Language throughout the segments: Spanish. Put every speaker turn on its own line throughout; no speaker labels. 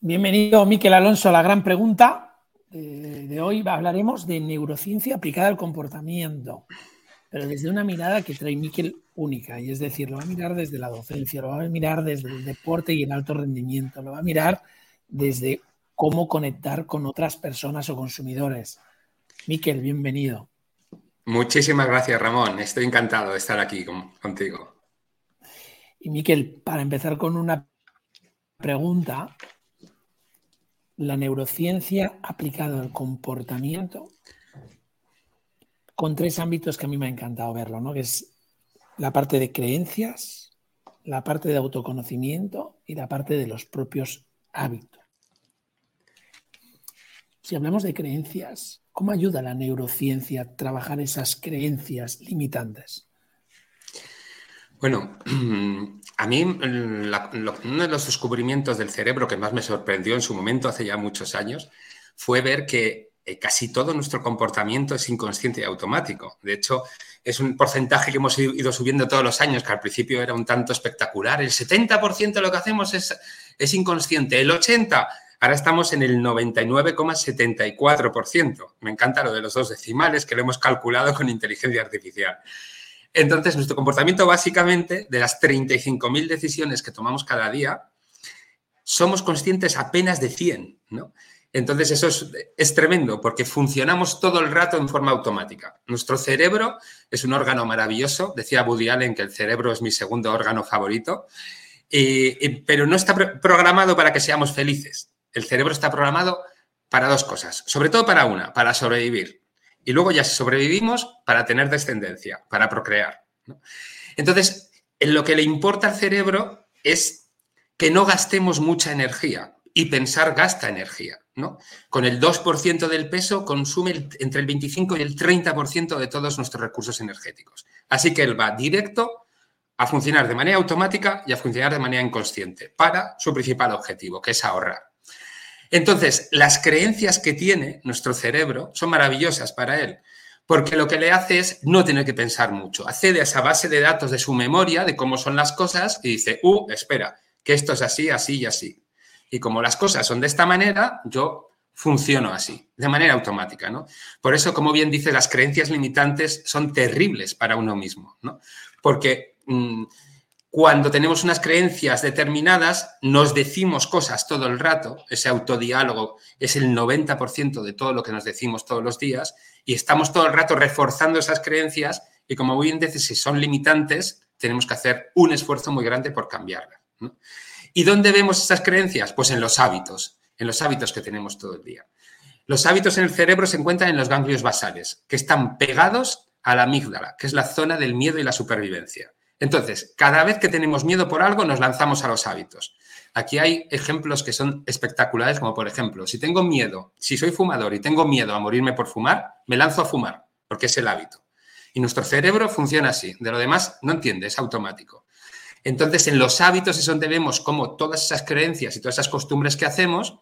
Bienvenido, Miquel Alonso, a la gran pregunta. De, hoy hablaremos de neurociencia aplicada al comportamiento, pero desde una mirada que trae Miquel única, y es decir, lo va a mirar desde la docencia, lo va a mirar desde el deporte y el alto rendimiento, lo va a mirar desde cómo conectar con otras personas o consumidores. Miquel, bienvenido.
Muchísimas gracias, Ramón. Estoy encantado de estar aquí contigo.
Y Miquel, para empezar con una pregunta, la neurociencia aplicada al comportamiento con tres ámbitos que a mí me ha encantado verlo, ¿no? Que es la parte de creencias, la parte de autoconocimiento y la parte de los propios hábitos. Si hablamos de creencias, ¿cómo ayuda la neurociencia a trabajar esas creencias limitantes?
Bueno, a mí uno de los descubrimientos del cerebro que más me sorprendió en su momento, hace ya muchos años, fue ver que eh, casi todo nuestro comportamiento es inconsciente y automático. De hecho, es un porcentaje que hemos ido subiendo todos los años, que al principio era un tanto espectacular. El 70% de lo que hacemos es, es inconsciente, el 80%. Ahora estamos en el 99,74%. Me encanta lo de los dos decimales que lo hemos calculado con inteligencia artificial. Entonces, nuestro comportamiento básicamente, de las 35.000 decisiones que tomamos cada día, somos conscientes apenas de 100, ¿no? Entonces, eso es, tremendo porque funcionamos todo el rato en forma automática. Nuestro cerebro es un órgano maravilloso. Decía Woody Allen que el cerebro es mi segundo órgano favorito, pero no está programado para que seamos felices. El cerebro está programado para dos cosas, sobre todo para una, para sobrevivir. Y luego ya sobrevivimos para tener descendencia, para procrear. Entonces, en lo que le importa al cerebro es que no gastemos mucha energía. Y pensar gasta energía. ¿no? Con el 2% del peso consume entre el 25 y el 30% de todos nuestros recursos energéticos. Así que él va directo a funcionar de manera automática y a funcionar de manera inconsciente para su principal objetivo, que es ahorrar. Entonces, las creencias que tiene nuestro cerebro son maravillosas para él, porque lo que le hace es no tener que pensar mucho. Accede a esa base de datos de su memoria, de cómo son las cosas, y dice, uh, espera, que esto es así, así y así. Y como las cosas son de esta manera, yo funciono así, de manera automática, ¿no? Por eso, como bien dice, las creencias limitantes son terribles para uno mismo, ¿no? Porque mm, cuando tenemos unas creencias determinadas, nos decimos cosas todo el rato, ese autodiálogo es el 90% de todo lo que nos decimos todos los días, y estamos todo el rato reforzando esas creencias, y como bien dices, si son limitantes, tenemos que hacer un esfuerzo muy grande por cambiarlas. ¿Y dónde vemos esas creencias? Pues en los hábitos, en los hábitos que tenemos todo el día. Los hábitos en el cerebro se encuentran en los ganglios basales, que están pegados a la amígdala, que es la zona del miedo y la supervivencia. Entonces, cada vez que tenemos miedo por algo, nos lanzamos a los hábitos. Aquí hay ejemplos que son espectaculares, como por ejemplo, si tengo miedo, si soy fumador y tengo miedo a morirme por fumar, me lanzo a fumar, porque es el hábito. Y nuestro cerebro funciona así, de lo demás no entiende, es automático. Entonces, en los hábitos es donde vemos cómo todas esas creencias y todas esas costumbres que hacemos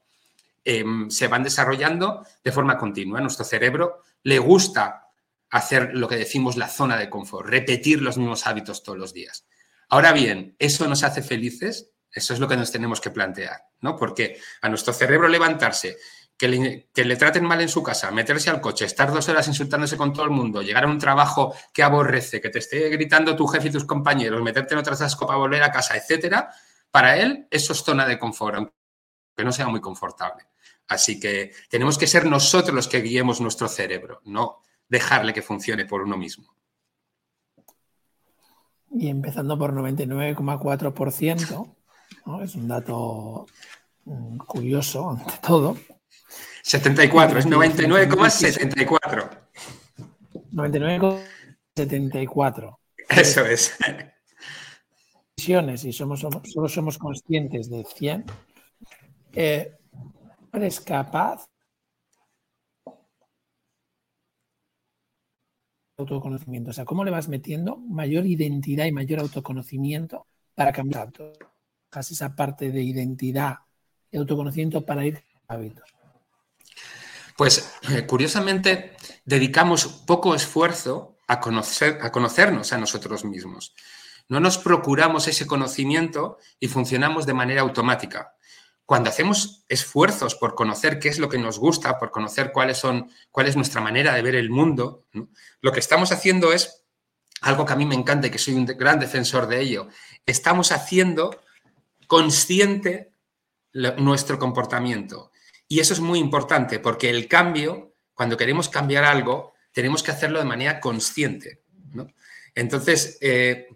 em, se van desarrollando de forma continua. nuestro cerebro le gusta hacer lo que decimos la zona de confort, repetir los mismos hábitos todos los días. Ahora bien, ¿eso nos hace felices? Eso es lo que nos tenemos que plantear, ¿no? Porque a nuestro cerebro levantarse, que le, traten mal en su casa, meterse al coche, estar dos horas insultándose con todo el mundo, llegar a un trabajo que aborrece, que te esté gritando tu jefe y tus compañeros, meterte en otras asco para volver a casa, etcétera, para él eso es zona de confort, aunque no sea muy confortable. Así que tenemos que ser nosotros los que guiemos nuestro cerebro, no dejarle que funcione por uno mismo.
Y empezando por 99,4%, es un dato mm, curioso ante todo.
74, es 99,74.
99,74.
Eso es.
Y somos, solo somos conscientes de 100. Eh, ¿Eres capaz autoconocimiento? O sea, ¿cómo le vas metiendo mayor identidad y mayor autoconocimiento para cambiar casi esa parte de identidad y autoconocimiento para ir a hábitos?
Pues eh, curiosamente dedicamos poco esfuerzo a, conocer, a conocernos a nosotros mismos. No nos procuramos ese conocimiento y funcionamos de manera automática. Cuando hacemos esfuerzos por conocer qué es lo que nos gusta, por conocer cuáles son, cuál es nuestra manera de ver el mundo, lo que estamos haciendo es algo que a mí me encanta y que soy un gran defensor de ello. Estamos haciendo consciente nuestro comportamiento. Y eso es muy importante porque el cambio, cuando queremos cambiar algo, tenemos que hacerlo de manera consciente. Entonces, eh,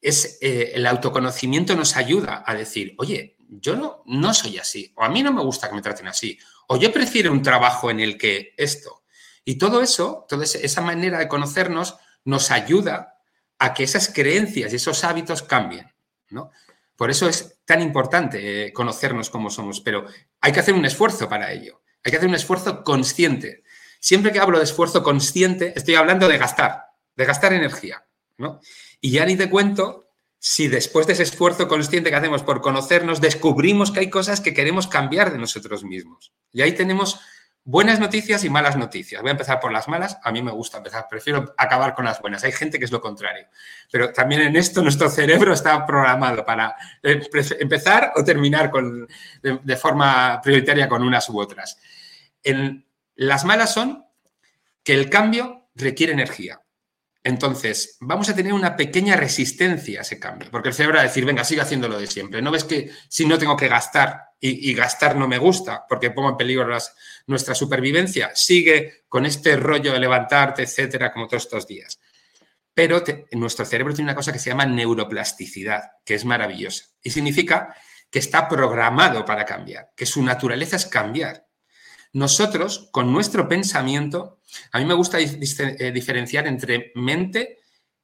es, eh, el autoconocimiento nos ayuda a decir, oye, yo no, no soy así, o a mí no me gusta que me traten así, o yo prefiero un trabajo en el que esto. Y todo eso, toda esa manera de conocernos nos ayuda a que esas creencias y esos hábitos cambien. ¿no? Por eso es tan importante eh, conocernos como somos, pero hay que hacer un esfuerzo para ello. Hay que hacer un esfuerzo consciente. Siempre que hablo de esfuerzo consciente, estoy hablando de gastar, de gastar energía. ¿no? Y ya ni te cuento si después de ese esfuerzo consciente que hacemos por conocernos, descubrimos que hay cosas que queremos cambiar de nosotros mismos. Y ahí tenemos buenas noticias y malas noticias. Voy a empezar por las malas. A mí me gusta empezar, prefiero acabar con las buenas. Hay gente que es lo contrario. Pero también en esto nuestro cerebro está programado para eh, empezar o terminar con, de, forma prioritaria con unas u otras. Las malas son que el cambio requiere energía. Entonces, vamos a tener una pequeña resistencia a ese cambio, porque el cerebro va a decir, venga, sigue haciendo lo de siempre. ¿No ves que si no tengo que gastar y, gastar no me gusta porque pongo en peligro nuestra supervivencia, sigue con este rollo de levantarte, etcétera, como todos estos días? Pero nuestro cerebro tiene una cosa que se llama neuroplasticidad, que es maravillosa. Y significa que está programado para cambiar, que su naturaleza es cambiar. Nosotros, con nuestro pensamiento, a mí me gusta eh, diferenciar entre mente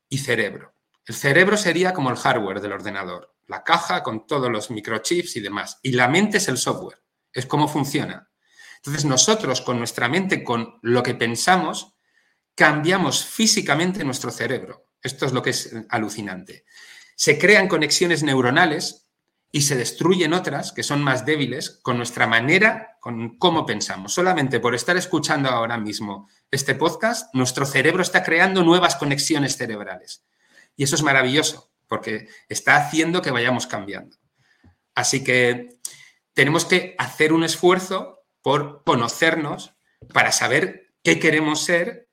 y cerebro. El cerebro sería como el hardware del ordenador, la caja con todos los microchips y demás. Y la mente es el software, es cómo funciona. Entonces nosotros con nuestra mente, con lo que pensamos, cambiamos físicamente nuestro cerebro. Esto es lo que es alucinante. Se crean conexiones neuronales y se destruyen otras que son más débiles con nuestra manera, con cómo pensamos. Solamente por estar escuchando ahora mismo este podcast, nuestro cerebro está creando nuevas conexiones cerebrales. Y eso es maravilloso, porque está haciendo que vayamos cambiando. Así que tenemos que hacer un esfuerzo por conocernos para saber qué queremos ser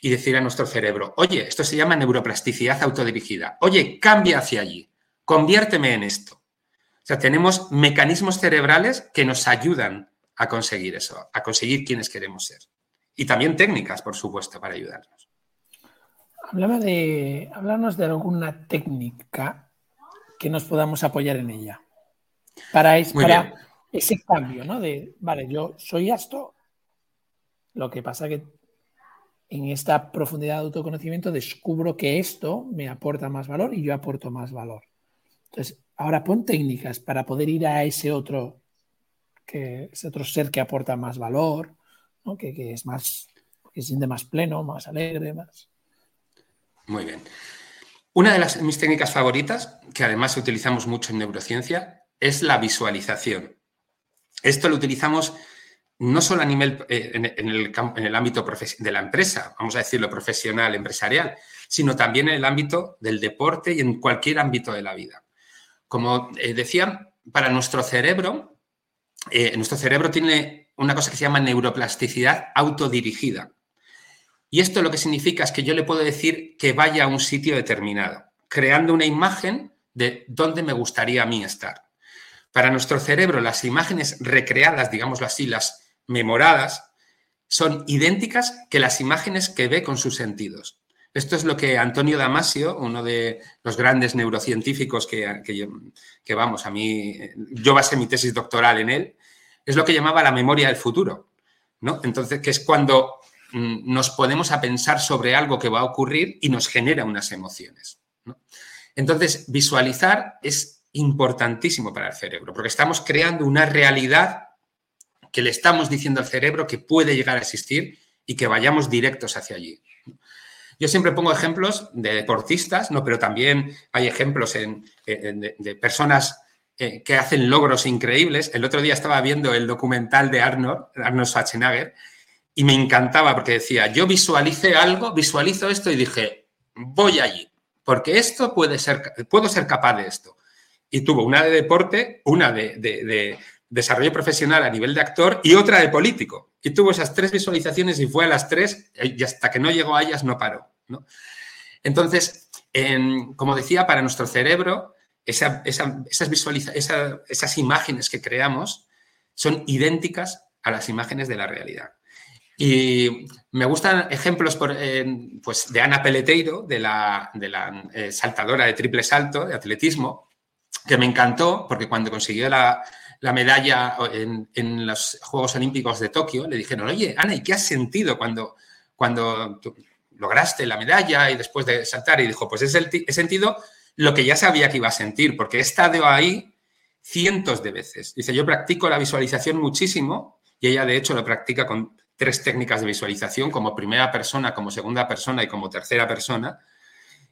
y decir a nuestro cerebro, oye, esto se llama neuroplasticidad autodirigida, oye, cambia hacia allí, conviérteme en esto. O sea, tenemos mecanismos cerebrales que nos ayudan a conseguir eso, a conseguir quienes queremos ser. Y también técnicas, por supuesto, para ayudarnos.
Hablaba de, háblanos de alguna técnica que nos podamos apoyar en ella. Para, ese cambio, ¿no? De, vale, yo soy esto, lo que pasa que en esta profundidad de autoconocimiento descubro que esto me aporta más valor y yo aporto más valor. Entonces, ahora pon técnicas para poder ir a ese otro, que, ese otro ser que aporta más valor, que, es más, que se siente más pleno, más alegre, más.
Muy bien. Una de las, mis técnicas favoritas, que además utilizamos mucho en neurociencia, es la visualización. Esto lo utilizamos no solo a nivel eh, en, el, ámbito de la empresa, vamos a decirlo profesional, empresarial, sino también en el ámbito del deporte y en cualquier ámbito de la vida. Como eh, decía, para nuestro cerebro, eh, nuestro cerebro tiene una cosa que se llama neuroplasticidad autodirigida. Y esto lo que significa es que yo le puedo decir que vaya a un sitio determinado, creando una imagen de dónde me gustaría a mí estar. Para nuestro cerebro, las imágenes recreadas, digámoslo así, las memoradas, son idénticas que las imágenes que ve con sus sentidos. Esto es lo que Antonio Damasio, uno de los grandes neurocientíficos que, que, vamos, a mí, yo basé mi tesis doctoral en él, es lo que llamaba la memoria del futuro, ¿no? Entonces, que es cuando mm, nos podemos a pensar sobre algo que va a ocurrir y nos genera unas emociones. Entonces, visualizar es importantísimo para el cerebro, porque estamos creando una realidad que le estamos diciendo al cerebro que puede llegar a existir y que vayamos directos hacia allí. Yo siempre pongo ejemplos de deportistas, ¿no? pero también hay ejemplos de, personas eh, que hacen logros increíbles. El otro día estaba viendo el documental de Arnold, Arnold Schwarzenegger, y me encantaba porque decía, yo visualicé algo, visualizo esto y dije, voy allí, porque esto puede ser, puedo ser capaz de esto. Y tuvo una de deporte, una de, desarrollo profesional a nivel de actor y otra de político. Y tuvo esas tres visualizaciones y fue a las tres y hasta que no llegó a ellas no paró. Entonces, como decía, para nuestro cerebro, esas, esas imágenes que creamos son idénticas a las imágenes de la realidad. Y me gustan ejemplos pues de Ana Peleteiro, de la, de la eh, saltadora de triple salto, de atletismo, que me encantó porque cuando consiguió la, la medalla en, en, los Juegos Olímpicos de Tokio, le dijeron, oye, Ana, ¿y qué has sentido cuando, cuando lograste la medalla y después de saltar? Y dijo, pues es he sentido lo que ya sabía que iba a sentir, porque he estado ahí cientos de veces. Dice, yo practico la visualización muchísimo y ella de hecho lo practica con tres técnicas de visualización, como primera persona, como segunda persona y como tercera persona.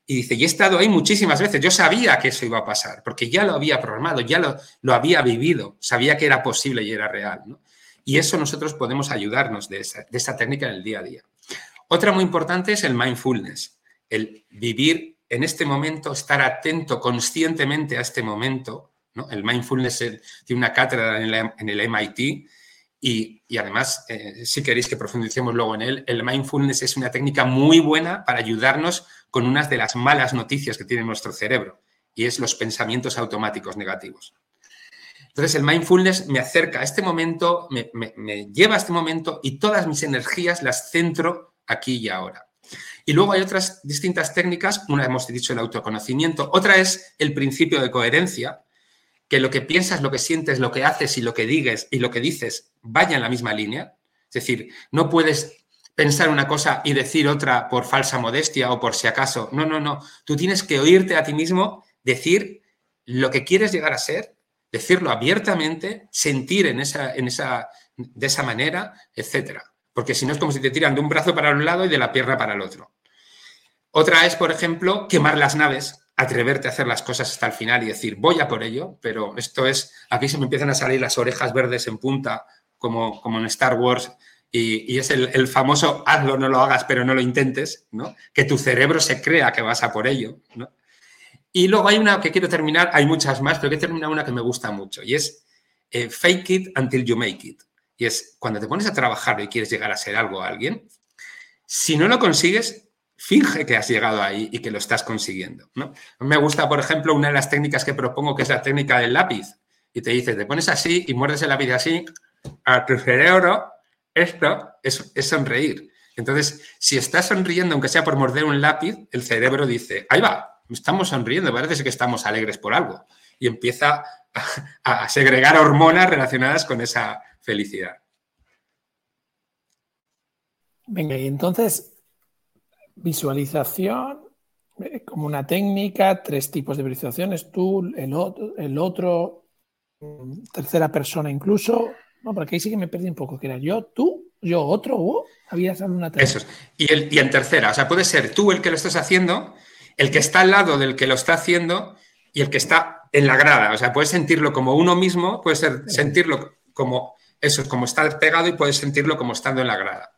Y dice, y he estado ahí muchísimas veces, yo sabía que eso iba a pasar, porque ya lo había programado, ya lo, lo había vivido, sabía que era posible y era real. Y eso nosotros podemos ayudarnos de esa, de esa técnica en el día a día. Otra muy importante es el mindfulness, el vivir en este momento, estar atento conscientemente a este momento. ¿no? El mindfulness tiene una cátedra en el MIT y, además, eh, si queréis que profundicemos luego en él, el mindfulness es una técnica muy buena para ayudarnos con unas de las malas noticias que tiene nuestro cerebro, y es los pensamientos automáticos negativos. Entonces, el mindfulness me acerca a este momento, me, me lleva a este momento y todas mis energías las centro aquí y ahora. Y luego hay otras distintas técnicas, una hemos dicho el autoconocimiento, otra es el principio de coherencia, que lo que piensas, lo que sientes, lo que haces y lo que digas y lo que dices vaya en la misma línea. Es decir, no puedes pensar una cosa y decir otra por falsa modestia o por si acaso. No, no, no. Tú tienes que oírte a ti mismo decir lo que quieres llegar a ser, decirlo abiertamente, sentir en esa, en esa, de esa manera, etc. Porque si no es como si te tiran de un brazo para un lado y de la pierna para el otro. Otra es, por ejemplo, quemar las naves atreverte a hacer las cosas hasta el final y decir, voy a por ello, pero esto es, aquí se me empiezan a salir las orejas verdes en punta, como, en Star Wars, y, es el, famoso hazlo, no lo hagas, pero no lo intentes, ¿no? Que tu cerebro se crea que vas a por ello. Y luego hay una que quiero terminar, hay muchas más, pero quiero terminar una que me gusta mucho, y es eh, fake it until you make it. Y es cuando te pones a trabajar y quieres llegar a ser algo a alguien, si no lo consigues, finge que has llegado ahí y que lo estás consiguiendo. ¿no? Me gusta, por ejemplo, una de las técnicas que propongo, que es la técnica del lápiz. Y te dice, te pones así y muerdes el lápiz así, a tu cerebro, esto es, sonreír. Entonces, si estás sonriendo, aunque sea por morder un lápiz, el cerebro dice, ahí va, estamos sonriendo, parece que estamos alegres por algo. Y empieza a, a segregar hormonas relacionadas con esa felicidad.
Venga, y entonces, Visualización eh, como una técnica, tres tipos de visualizaciones, tú, el otro, el otro, mm, tercera persona incluso. No, porque ahí sí que me perdí un poco, que era yo, tú, yo, otro, o había una
tercera. Eso Y, el, y en tercera, o sea, puede ser tú el que lo estás haciendo, el que está al lado del que lo está haciendo y el que está en la grada. O sea, puedes sentirlo como uno mismo, puedes ser, sentirlo como eso, como estar pegado y puedes sentirlo como estando en la grada.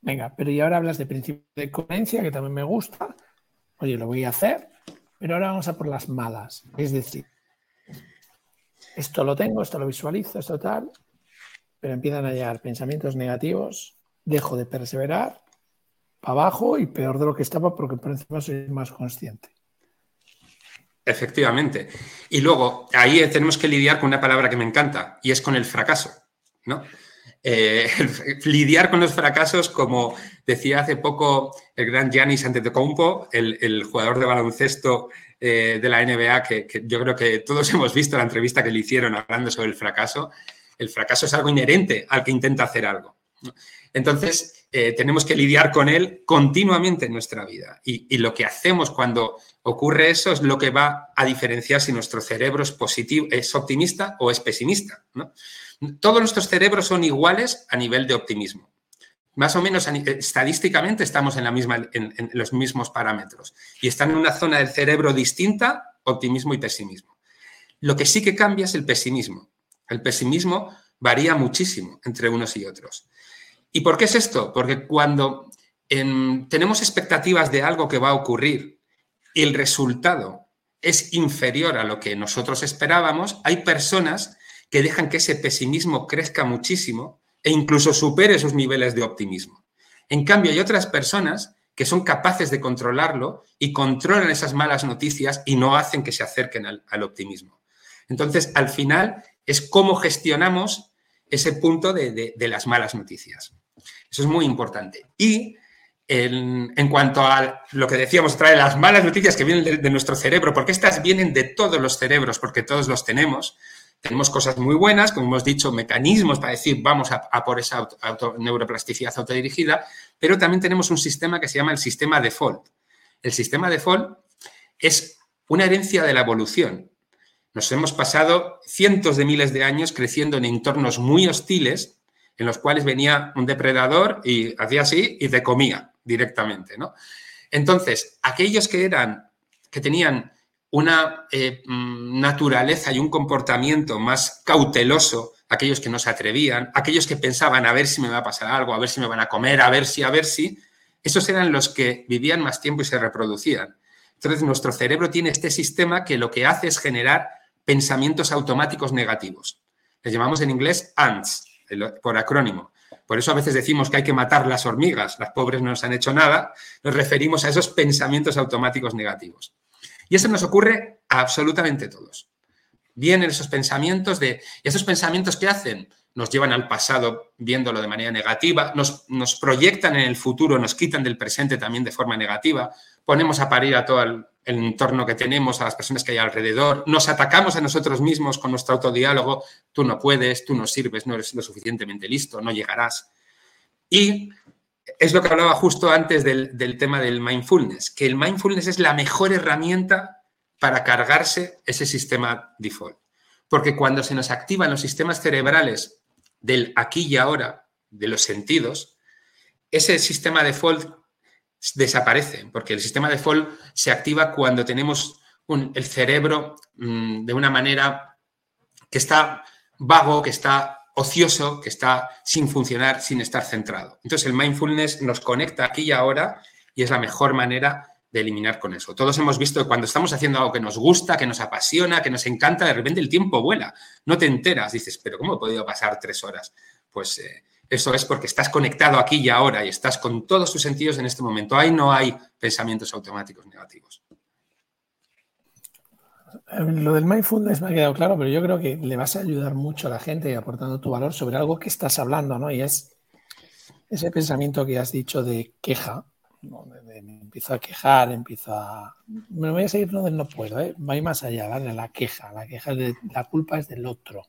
Venga, pero y ahora hablas de principio de coherencia, que también me gusta. Oye, lo voy a hacer, pero ahora vamos a por las malas. Es decir, esto lo tengo, esto lo visualizo, esto tal, pero empiezan a llegar pensamientos negativos, dejo de perseverar, para abajo y peor de lo que estaba porque por encima soy más consciente.
Efectivamente. Y luego, ahí tenemos que lidiar con una palabra que me encanta y es con el fracaso, ¿no? Eh, lidiar con los fracasos, como decía hace poco el gran Giannis Antetokounmpo, el, jugador de baloncesto eh, de la NBA, que, yo creo que todos hemos visto la entrevista que le hicieron hablando sobre el fracaso. El fracaso es algo inherente al que intenta hacer algo. Entonces, eh, tenemos que lidiar con él continuamente en nuestra vida. Y, lo que hacemos cuando ocurre eso es lo que va a diferenciar si nuestro cerebro es positivo, es optimista o es pesimista. ¿no? Todos nuestros cerebros son iguales a nivel de optimismo. Más o menos estadísticamente estamos en, la misma, en, los mismos parámetros y están en una zona del cerebro distinta, optimismo y pesimismo. Lo que sí que cambia es el pesimismo. El pesimismo varía muchísimo entre unos y otros. ¿Y por qué es esto? Porque cuando tenemos expectativas de algo que va a ocurrir y el resultado es inferior a lo que nosotros esperábamos, hay personas que dejan que ese pesimismo crezca muchísimo e incluso supere esos niveles de optimismo. En cambio, hay otras personas que son capaces de controlarlo y controlan esas malas noticias y no hacen que se acerquen al, optimismo. Entonces, al final, es cómo gestionamos ese punto de, las malas noticias. Eso es muy importante. Y en, cuanto a lo que decíamos, trae las malas noticias que vienen de, nuestro cerebro, porque estas vienen de todos los cerebros, porque todos los tenemos, tenemos cosas muy buenas, como hemos dicho, mecanismos para decir vamos a, por esa neuroplasticidad autodirigida, pero también tenemos un sistema que se llama el sistema default. El sistema default es una herencia de la evolución. Nos hemos pasado cientos de miles de años creciendo en entornos muy hostiles en los cuales venía un depredador y hacía así y te comía directamente, ¿no? Entonces, aquellos que eran, que tenían una eh, mm, naturaleza y un comportamiento más cauteloso, aquellos que no se atrevían, aquellos que pensaban a ver si me va a pasar algo, a ver si me van a comer, a ver si, a ver si, esos eran los que vivían más tiempo y se reproducían. Entonces, nuestro cerebro tiene este sistema que lo que hace es generar pensamientos automáticos negativos. Les llamamos en inglés ANTS, por acrónimo. Por eso a veces decimos que hay que matar las hormigas, las pobres no nos han hecho nada, nos referimos a esos pensamientos automáticos negativos. Y eso nos ocurre a absolutamente todos. Vienen esos pensamientos de... ¿Y esos pensamientos qué hacen? Nos llevan al pasado viéndolo de manera negativa, nos, nos proyectan en el futuro, nos quitan del presente también de forma negativa, ponemos a parir a todo el, el entorno que tenemos, a las personas que hay alrededor, nos atacamos a nosotros mismos con nuestro autodiálogo, tú no puedes, tú no sirves, no eres lo suficientemente listo, no llegarás. Y es lo que hablaba justo antes del, tema del mindfulness, que el mindfulness es la mejor herramienta para cargarse ese sistema default. Porque cuando se nos activan los sistemas cerebrales del aquí y ahora, de los sentidos, ese sistema default desaparece, porque el sistema default se activa cuando tenemos el cerebro mm, de una manera que está vago, que está ocioso que está sin funcionar, sin estar centrado. Entonces el mindfulness nos conecta aquí y ahora y es la mejor manera de eliminar con eso. Todos hemos visto que cuando estamos haciendo algo que nos gusta, que nos apasiona, que nos encanta, de repente el tiempo vuela. No te enteras, dices, pero ¿cómo he podido pasar tres horas? Pues eh, eso es porque estás conectado aquí y ahora y estás con todos tus sentidos en este momento. Ahí no hay pensamientos automáticos negativos.
Lo del mindfulness me ha quedado claro, pero yo creo que le vas a ayudar mucho a la gente aportando tu valor sobre algo que estás hablando, ¿no? Y es ese pensamiento que has dicho de queja, me empiezo a quejar, empiezo a... Me voy a seguir no no puedo, ¿eh? Va más allá, ¿vale? La queja, la queja de la culpa es del otro,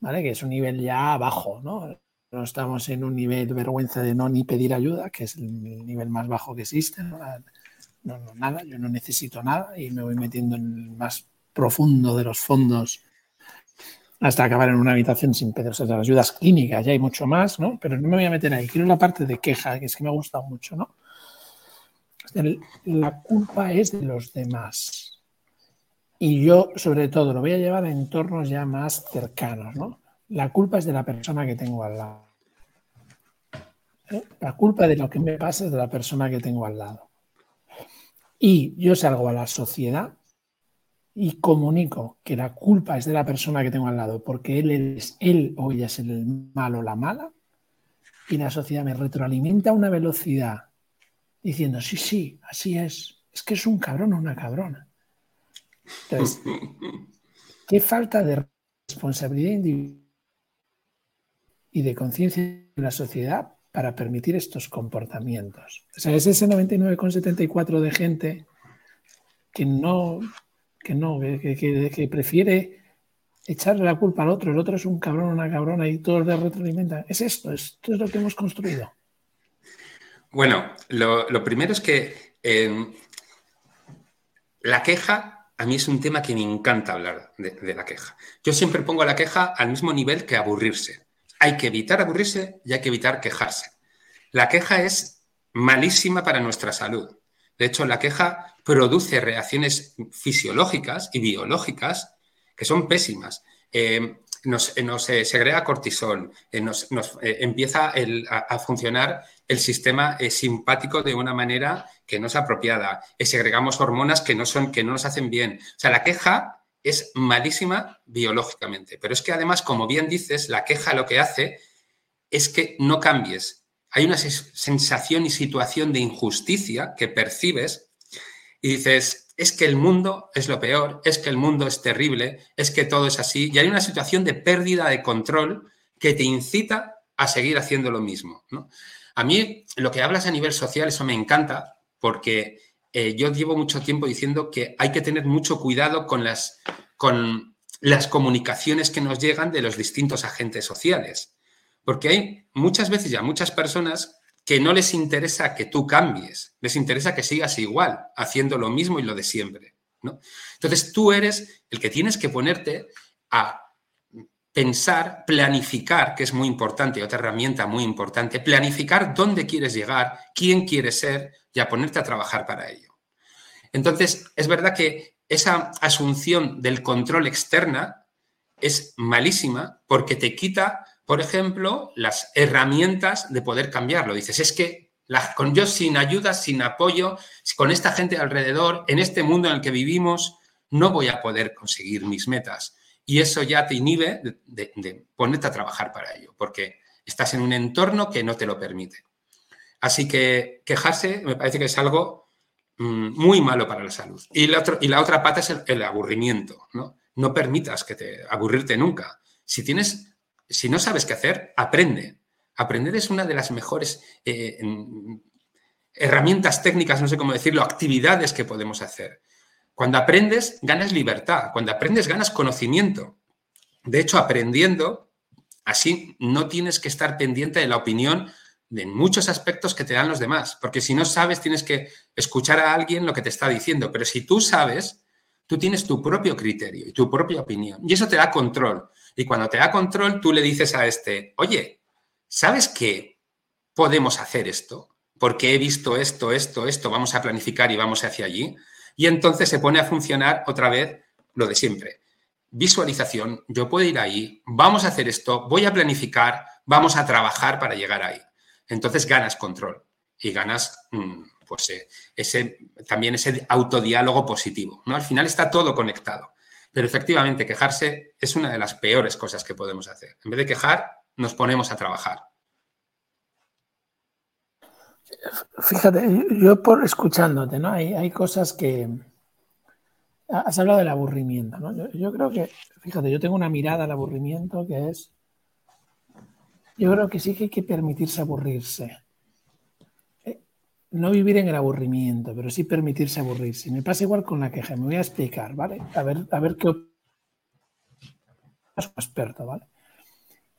¿vale? Que es un nivel ya bajo, ¿no? No estamos en un nivel vergüenza de no ni pedir ayuda, que es el nivel más bajo que existe, ¿no? no, no, nada, yo no necesito nada y me voy metiendo en el más profundo de los fondos hasta acabar en una habitación sin pedir las ayudas clínicas, ya hay mucho más, ¿no? Pero no me voy a meter ahí. Quiero la parte de queja, que es que me ha gustado mucho, ¿no? La culpa es de los demás. Y yo, sobre todo, lo voy a llevar a entornos ya más cercanos, ¿no? La culpa es de la persona que tengo al lado. ¿Eh? La culpa de lo que me pasa es de la persona que tengo al lado y yo salgo a la sociedad y comunico que la culpa es de la persona que tengo al lado porque él es él o ella es el malo o la mala y la sociedad me retroalimenta a una velocidad diciendo sí, sí, así es, es que es un cabrón o una cabrona. Entonces, qué falta de responsabilidad y de conciencia de la sociedad para permitir estos comportamientos. O sea, es ese 99,74 de gente que no, que no, que, prefiere echarle la culpa al otro, el otro es un cabrón, una cabrona y todos le retroalimentan. Es esto, esto es lo que hemos construido.
Bueno, lo, primero es que em, la queja a mí es un tema que me encanta hablar de, la queja. Yo siempre pongo la queja al mismo nivel que aburrirse hay que evitar aburrirse y hay que evitar quejarse. La queja es malísima para nuestra salud. De hecho, la queja produce reacciones fisiológicas y biológicas que son pésimas. Eh, nos, eh, segrega cortisol, eh, nos, empieza a, funcionar el sistema simpático de una manera que no es apropiada, segregamos hormonas que no, son, que no nos hacen bien. O sea, la queja es malísima biológicamente. Pero es que además, como bien dices, la queja lo que hace es que no cambies. Hay una sensación y situación de injusticia que percibes y dices, es que el mundo es lo peor, es que el mundo es terrible, es que todo es así. Y hay una situación de pérdida de control que te incita a seguir haciendo lo mismo. A mí lo que hablas a nivel social, eso me encanta, porque eh, yo llevo mucho tiempo diciendo que hay que tener mucho cuidado con las, con las comunicaciones que nos llegan de los distintos agentes sociales. Porque hay muchas veces ya muchas personas que no les interesa que tú cambies, les interesa que sigas igual, haciendo lo mismo y lo de siempre. ¿no? Entonces tú eres el que tienes que ponerte a pensar, planificar, que es muy importante, otra herramienta muy importante, planificar dónde quieres llegar, quién quieres ser y a ponerte a trabajar para ello. Entonces, es verdad que esa asunción del control externa es malísima porque te quita, por ejemplo, las herramientas de poder cambiarlo. Dices, es que con yo sin ayuda, sin apoyo, con esta gente alrededor, en este mundo en el que vivimos, no voy a poder conseguir mis metas y eso ya te inhibe de, ponerte a trabajar para ello, porque estás en un entorno que no te lo permite. Así que quejarse me parece que es algo mm, muy malo para la salud. Y la, y la otra pata es el, aburrimiento. ¿no? no permitas que te aburrirte nunca. Si tienes, si no sabes qué hacer, aprende. Aprender es una de las mejores eh, herramientas técnicas, no sé cómo decirlo, actividades que podemos hacer. Cuando aprendes, ganas libertad. Cuando aprendes, ganas conocimiento. De hecho, aprendiendo, así no tienes que estar pendiente de la opinión de muchos aspectos que te dan los demás. Porque si no sabes, tienes que escuchar a alguien lo que te está diciendo. Pero si tú sabes, tú tienes tu propio criterio y tu propia opinión. Y eso te da control. Y cuando te da control, tú le dices a este, oye, ¿sabes qué? Podemos hacer esto. Porque he visto esto, esto, esto, vamos a planificar y vamos hacia allí. Y entonces se pone a funcionar otra vez lo de siempre. Visualización, yo puedo ir ahí, vamos a hacer esto, voy a planificar, vamos a trabajar para llegar ahí. Entonces ganas control y ganas mm, pues, eh, ese, también ese autodiálogo positivo. ¿no? Al final está todo conectado. Pero efectivamente, quejarse es una de las peores cosas que podemos hacer. En vez de quejar, nos ponemos a trabajar.
Fíjate, yo por escuchándote, ¿no? Hay, hay cosas que. Has hablado del aburrimiento, ¿no? Yo, creo que, fíjate, yo tengo una mirada al aburrimiento que es. Yo creo que sí que hay que permitirse aburrirse. Eh, no vivir en el aburrimiento, pero sí permitirse aburrirse. Me pasa igual con la queja. Me voy a explicar, ¿vale? A ver, a ver qué experto, ¿vale?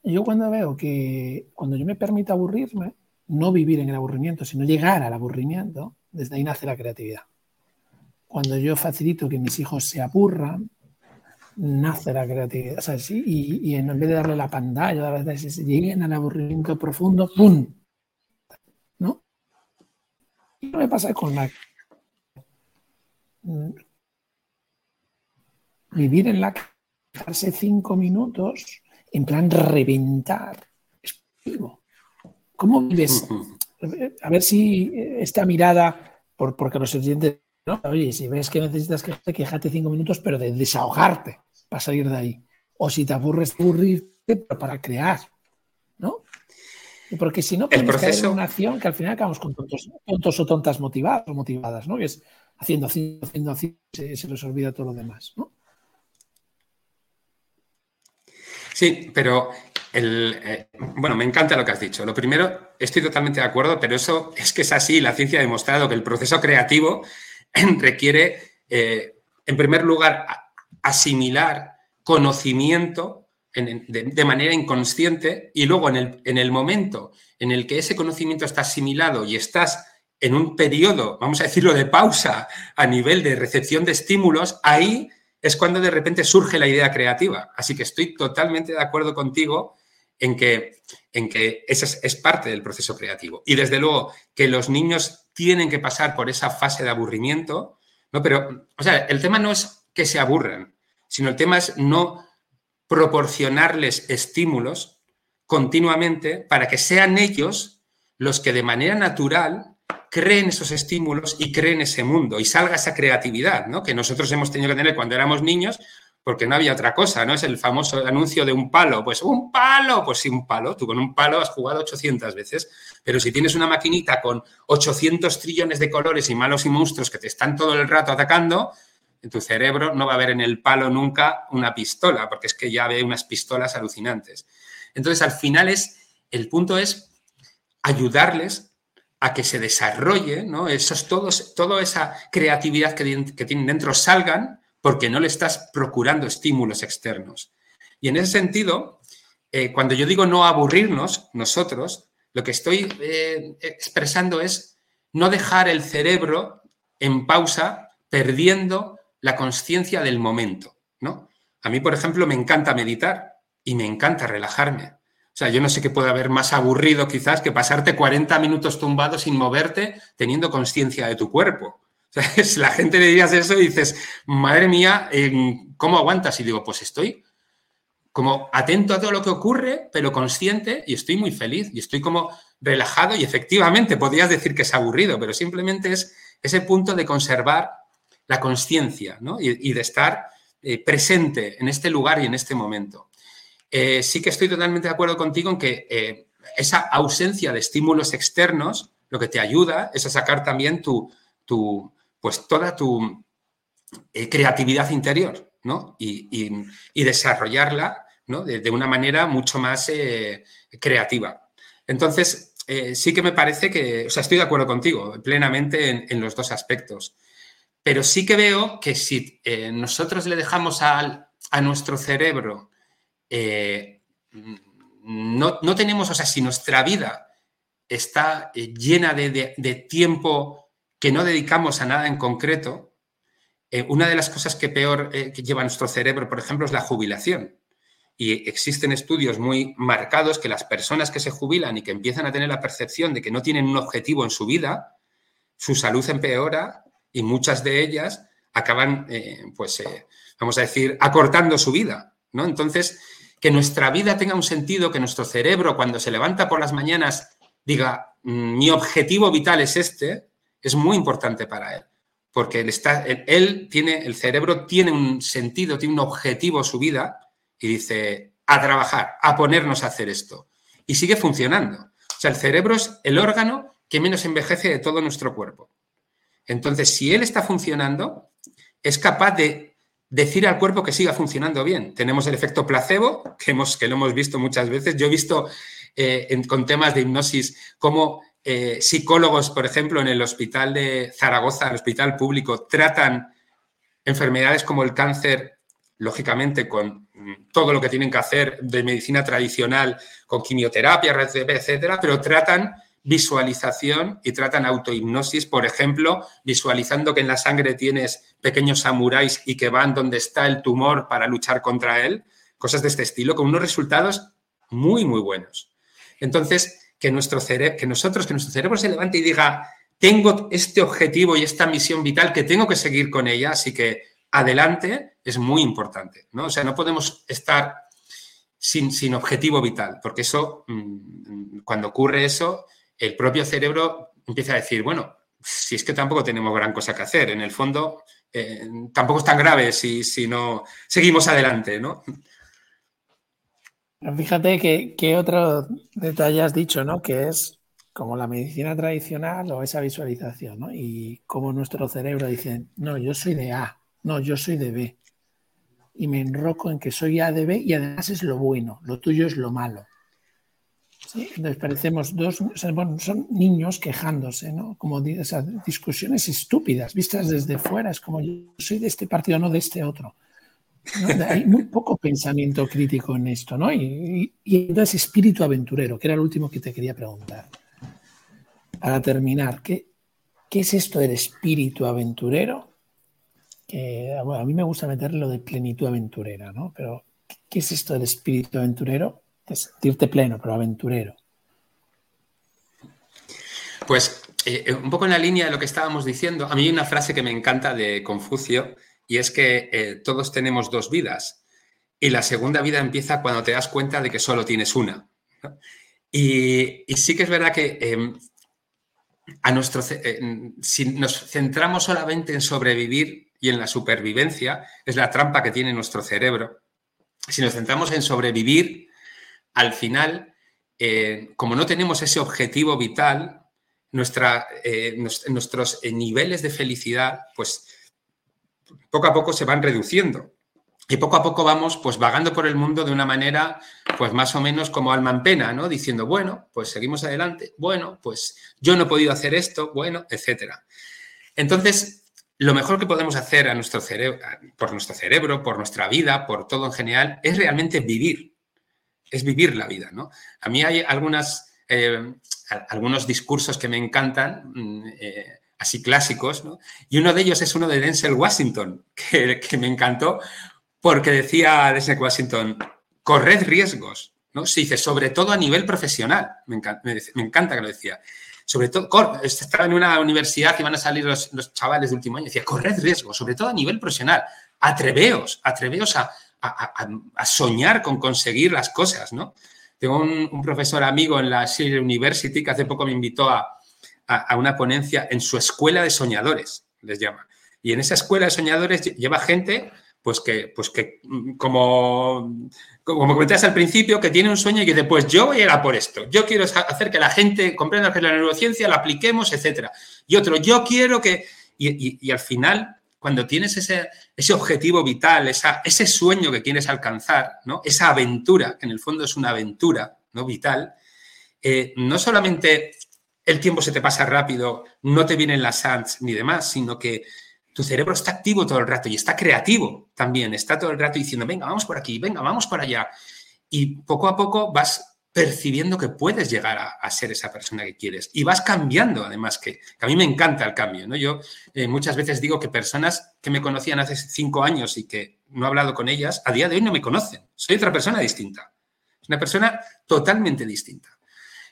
Yo cuando veo que cuando yo me permito aburrirme, no vivir en el aburrimiento, sino llegar al aburrimiento, desde ahí nace la creatividad. Cuando yo facilito que mis hijos se aburran, nace la creatividad. O sea, sí, y, en vez de darle la pantalla, a veces lleguen al aburrimiento profundo, ¡pum! ¿No? Y me pasa con la... Vivir en la quejarse cinco minutos, en plan reventar, es vivo. ¿Cómo vives? A ver si esta mirada, por, porque los oyentes, ¿no? oye, si ves que necesitas quejarte, quejate cinco minutos, pero de desahogarte para salir de ahí. O si te aburres, aburrirte, pero para crear, ¿no? Porque si no,
el proceso...
una acción que al final acabamos con tontos, tontos o tontas motivadas o motivadas, ¿no? Que es haciendo, haciendo, haciendo, haciendo, se, se les olvida todo lo demás, ¿no?
Sí, pero eh, bueno, me encanta lo que has dicho. Lo primero, estoy totalmente de acuerdo, pero eso es que es así. La ciencia ha demostrado que el proceso creativo requiere, eh, en primer lugar, asimilar conocimiento de, manera inconsciente y luego en el, en el momento en el que ese conocimiento está asimilado y estás en un periodo, vamos a decirlo, de pausa a nivel de recepción de estímulos, ahí es cuando de repente surge la idea creativa. Así que estoy totalmente de acuerdo contigo en que, en que esa es, parte del proceso creativo. Y desde luego que los niños tienen que pasar por esa fase de aburrimiento, ¿no? Pero, o sea, el tema no es que se aburran, sino el tema es no proporcionarles estímulos continuamente para que sean ellos los que de manera natural creen esos estímulos y creen ese mundo y salga esa creatividad, ¿no? Que nosotros hemos tenido que tener cuando éramos niños, porque no había otra cosa, ¿no? Es el famoso anuncio de un palo. Pues un palo, pues sí, un palo. Tú con un palo has jugado 800 veces, pero si tienes una maquinita con 800 trillones de colores y malos y monstruos que te están todo el rato atacando, en tu cerebro no va a ver en el palo nunca una pistola, porque es que ya ve unas pistolas alucinantes. Entonces, al final es, el punto es ayudarles a que se desarrolle, ¿no? Esos, todos, toda esa creatividad que, que tienen dentro salgan porque no le estás procurando estímulos externos. Y en ese sentido, eh, cuando yo digo no aburrirnos, nosotros, lo que estoy eh, expresando es no dejar el cerebro en pausa perdiendo la conciencia del momento, ¿no? A mí, por ejemplo, me encanta meditar y me encanta relajarme. O sea, yo no sé qué puede haber más aburrido quizás que pasarte 40 minutos tumbado sin moverte teniendo conciencia de tu cuerpo. la gente le dirías eso y dices, madre mía, ¿cómo aguantas? Y digo, pues estoy como atento a todo lo que ocurre, pero consciente y estoy muy feliz y estoy como relajado y efectivamente podrías decir que es aburrido, pero simplemente es ese punto de conservar la conciencia y, de estar eh, presente en este lugar y en este momento. Eh, sí que estoy totalmente de acuerdo contigo en que eh, esa ausencia de estímulos externos lo que te ayuda es a sacar también tu, pues toda tu eh, creatividad interior, ¿no? Y, desarrollarla, ¿no? De, una manera mucho más creativa. Entonces, sí que me parece que, o sea, estoy de acuerdo contigo plenamente en, los dos aspectos, pero sí que veo que si nosotros le dejamos a, nuestro cerebro, no, no, tenemos, o sea, si nuestra vida está llena de tiempo que no dedicamos a nada en concreto, eh, una de las cosas que peor eh, que lleva nuestro cerebro, por ejemplo, es la jubilación. Y existen estudios muy marcados que las personas que se jubilan y que empiezan a tener la percepción de que no tienen un objetivo en su vida, su salud empeora y muchas de ellas acaban, eh, pues, vamos a decir, acortando su vida. ¿no? Entonces, que nuestra vida tenga un sentido, que nuestro cerebro cuando se levanta por las mañanas diga, mm, mi objetivo vital es este, es muy importante para él, porque él, está, él, tiene, el cerebro tiene un sentido, tiene un objetivo su vida y dice, a trabajar, a ponernos a hacer esto. Y sigue funcionando. O sea, el cerebro es el órgano que menos envejece de todo nuestro cuerpo. Entonces, si él está funcionando, es capaz de decir al cuerpo que siga funcionando bien. Tenemos el efecto placebo, que, hemos, que lo hemos visto muchas veces. Yo he visto eh, con temas de hipnosis cómo eh, psicólogos, por ejemplo, en el hospital de Zaragoza, el hospital público, tratan enfermedades como el cáncer, lógicamente, con mm, todo lo que tienen que hacer de medicina tradicional, con quimioterapia, etcétera, pero tratan visualización y tratan autohipnosis, por ejemplo, visualizando que en la sangre tienes pequeños samuráis y que van donde está el tumor para luchar contra él, cosas de este estilo, con unos resultados muy, muy buenos. Entonces, que, nuestro cerebro, que nosotros, que nuestro cerebro se levante y diga, tengo este objetivo y esta misión vital que tengo que seguir con ella, así que adelante es muy importante, ¿no? O sea, no podemos estar sin, sin objetivo vital, porque eso, mm, cuando ocurre eso, el propio cerebro empieza a decir, bueno, si es que tampoco tenemos gran cosa que hacer, en el fondo eh, tampoco es tan grave si, si no seguimos adelante, ¿no?
Fíjate que, otro detalle has dicho, ¿no? Que es como la medicina tradicional o esa visualización, ¿no? Y como nuestro cerebro dice, no, yo soy de A, no, yo soy de B. Y me enroco en que soy A de B y además es lo bueno, lo tuyo es lo malo. ¿Sí? Entonces parecemos dos, son niños quejándose, ¿no? Como esas discusiones estúpidas, vistas desde fuera, es como yo soy de este partido, no de este otro. Hay muy poco pensamiento crítico en esto, ¿no? Y, entonces espíritu aventurero, que era lo último que te quería preguntar. Para terminar, ¿qué, qué es esto del espíritu aventurero? Bueno, a mí me gusta meterle lo de plenitud aventurera, ¿no? Pero, ¿qué es esto del espíritu aventurero? De sentirte pleno, pero aventurero.
Pues eh, un poco en la línea de lo que estábamos diciendo, a mí hay una frase que me encanta de Confucio, y es que eh, todos tenemos dos vidas y la segunda vida empieza cuando te das cuenta de que solo tienes una. Y, sí que es verdad que em, a nuestro, eh, si nos centramos solamente en sobrevivir, y en la supervivencia es la trampa que tiene nuestro cerebro. Si nos centramos en sobrevivir, al final, eh, como no tenemos ese objetivo vital, eh, nuestros niveles de felicidad, pues poco a poco se van reduciendo. Y poco a poco vamos pues vagando por el mundo de una manera pues más o menos como alma en pena, ¿no? Diciendo, bueno, pues seguimos adelante, bueno, pues yo no he podido hacer esto, bueno, etcétera. Entonces, lo mejor que podemos hacer por nuestro cerebro, por nuestra vida, por todo en general, es realmente vivir. Es vivir la vida, ¿no? A mí hay eh, algunos discursos que me encantan, mm, eh, así clásicos, ¿no? Y uno de ellos es uno de Denzel Washington, que, que me encantó, porque decía Denzel Washington, corred riesgos, ¿no? Se dice, sobre todo a nivel profesional. Me encanta, me encanta que lo decía sobre todo, estaba en una universidad y van a salir los, chavales de último año, decía, corred riesgo, sobre todo a nivel profesional, atreveos, atreveos a, soñar con conseguir las cosas, ¿no? Tengo un, profesor amigo en la Siri University que hace poco me invitó a, a una ponencia en su escuela de soñadores, les llama. Y en esa escuela de soñadores lleva gente pues que, pues que mm, como, como al principio, que tiene un sueño y que dice, pues yo voy a ir a por esto, yo quiero hacer que la gente comprenda que la neurociencia, la apliquemos, etcétera. Y otro, yo quiero que... Y, al final, cuando tienes ese, ese objetivo vital, esa, ese sueño que quieres alcanzar, ¿no? esa aventura, que en el fondo es una aventura ¿no? vital, eh, no solamente el tiempo se te pasa rápido, no te vienen las ads ni demás, sino que tu cerebro está activo todo el rato y está creativo también, está todo el rato diciendo, venga, vamos por aquí, venga, vamos por allá. Y poco a poco vas percibiendo que puedes llegar a, ser esa persona que quieres y vas cambiando, además, que, a mí me encanta el cambio. ¿no? Yo eh, muchas veces digo que personas que me conocían hace cinco años y que no he hablado con ellas, a día de hoy no me conocen. Soy otra persona distinta. Es una persona totalmente distinta.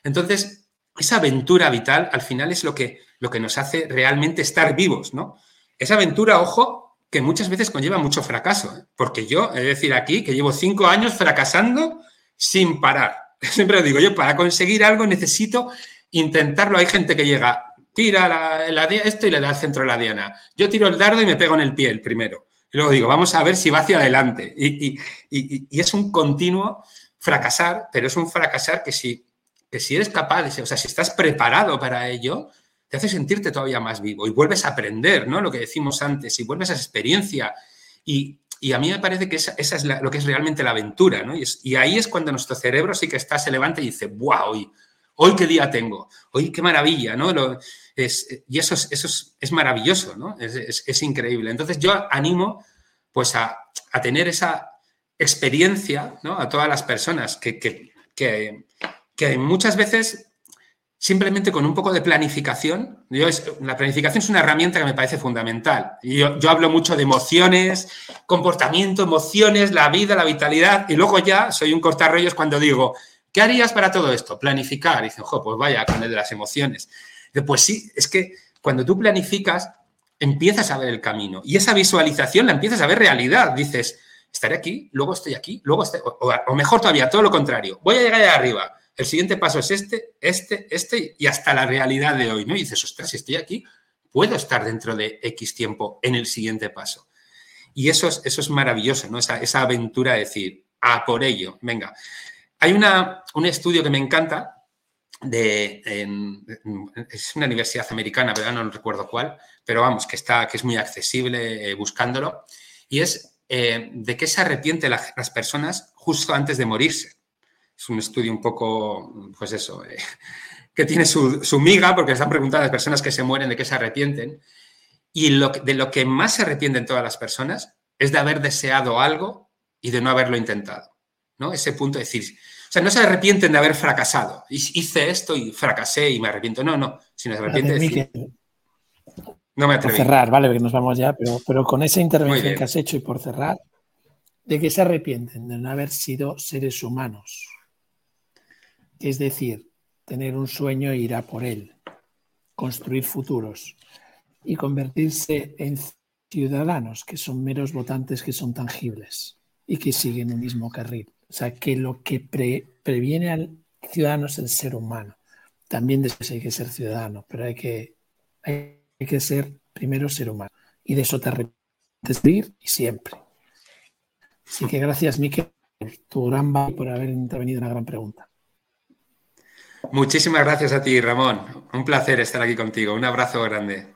Entonces, esa aventura vital al final es lo que, lo que nos hace realmente estar vivos, ¿no? Esa aventura, ojo, que muchas veces conlleva mucho fracaso, ¿eh? porque yo, de decir aquí, que llevo cinco años fracasando sin parar. Siempre digo, yo para conseguir algo necesito intentarlo. Hay gente que llega, tira la, esto y le da al centro de la diana. Yo tiro el dardo y me pego en el pie el primero. Y luego digo, vamos a ver si va hacia adelante. Y, es un continuo fracasar, pero es un fracasar que si, que si eres capaz, o sea, si estás preparado para ello, te hace sentirte todavía más vivo y vuelves a aprender, ¿no? Lo que decimos antes, y vuelves a esa experiencia. Y, a mí me parece que esa, es lo que es realmente la aventura, ¿no? Y, ahí es cuando nuestro cerebro sí que está, se levanta y dice, wow, hoy, hoy qué día tengo, hoy qué maravilla, ¿no? es, y eso, es, eso es, maravilloso, ¿no? Es, increíble. Entonces yo animo pues a, tener esa experiencia, ¿no? A todas las personas que, que, que muchas veces simplemente con un poco de planificación. la planificación es una herramienta que me parece fundamental. Y yo, hablo mucho de emociones, comportamiento, emociones, la vida, la vitalidad, y luego ya soy un cortarrollos cuando digo, ¿qué harías para todo esto? Planificar. Y dicen, jo, pues vaya, con el de las emociones. pues sí, es que cuando tú planificas, empiezas a ver el camino. Y esa visualización la empiezas a ver realidad. Dices, estaré aquí, luego estoy aquí, luego estoy, o, o mejor todavía, todo lo contrario. Voy a llegar allá arriba el siguiente paso es este, este, este y hasta la realidad de hoy, ¿no? Y dices, ostras, si estoy aquí, puedo estar dentro de X tiempo en el siguiente paso. Y eso es, eso es maravilloso, ¿no? Esa, esa aventura de decir, a por ello, venga. Hay una, un estudio que me encanta, de, es una universidad americana, ¿verdad? No recuerdo cuál, pero vamos, que, está, que es muy accesible eh, buscándolo, y es eh, de qué se arrepienten las personas justo antes de morirse es un estudio un poco, pues eso, eh, que tiene su, miga, porque están preguntando a las personas que se mueren de qué se arrepienten. Y lo, de lo que más se arrepienten todas las personas es de haber deseado algo y de no haberlo intentado. ¿no? Ese punto de decir, o sea, no se arrepienten de haber fracasado. Hice esto y fracasé y me arrepiento. No, no, sino se arrepienten de decir,
no me atreví. Por cerrar, vale, que nos vamos ya, pero, pero con esa intervención que has hecho y por cerrar, ¿de qué se arrepienten? De no haber sido seres humanos es decir, tener un sueño e ir a por él, construir futuros y convertirse en ciudadanos que son meros votantes que son tangibles y que siguen el mismo carril. O sea, que lo que previene al ciudadano es el ser humano. También después hay que ser ciudadano, pero hay que, hay que ser primero ser humano. Y de eso te despedir y siempre. Así que gracias, Miquel, tu gran por haber intervenido en la gran pregunta.
Muchísimas gracias a ti, Ramón. Un placer estar aquí contigo. Un abrazo grande.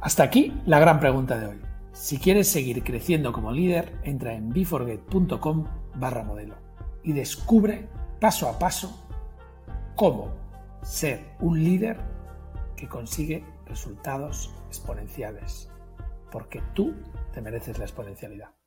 Hasta aquí la gran pregunta de hoy. Si quieres seguir creciendo como líder, entra en beforget.com barra modelo y descubre paso a paso cómo ser un líder que consigue resultados exponenciales, porque tú te mereces la exponencialidad.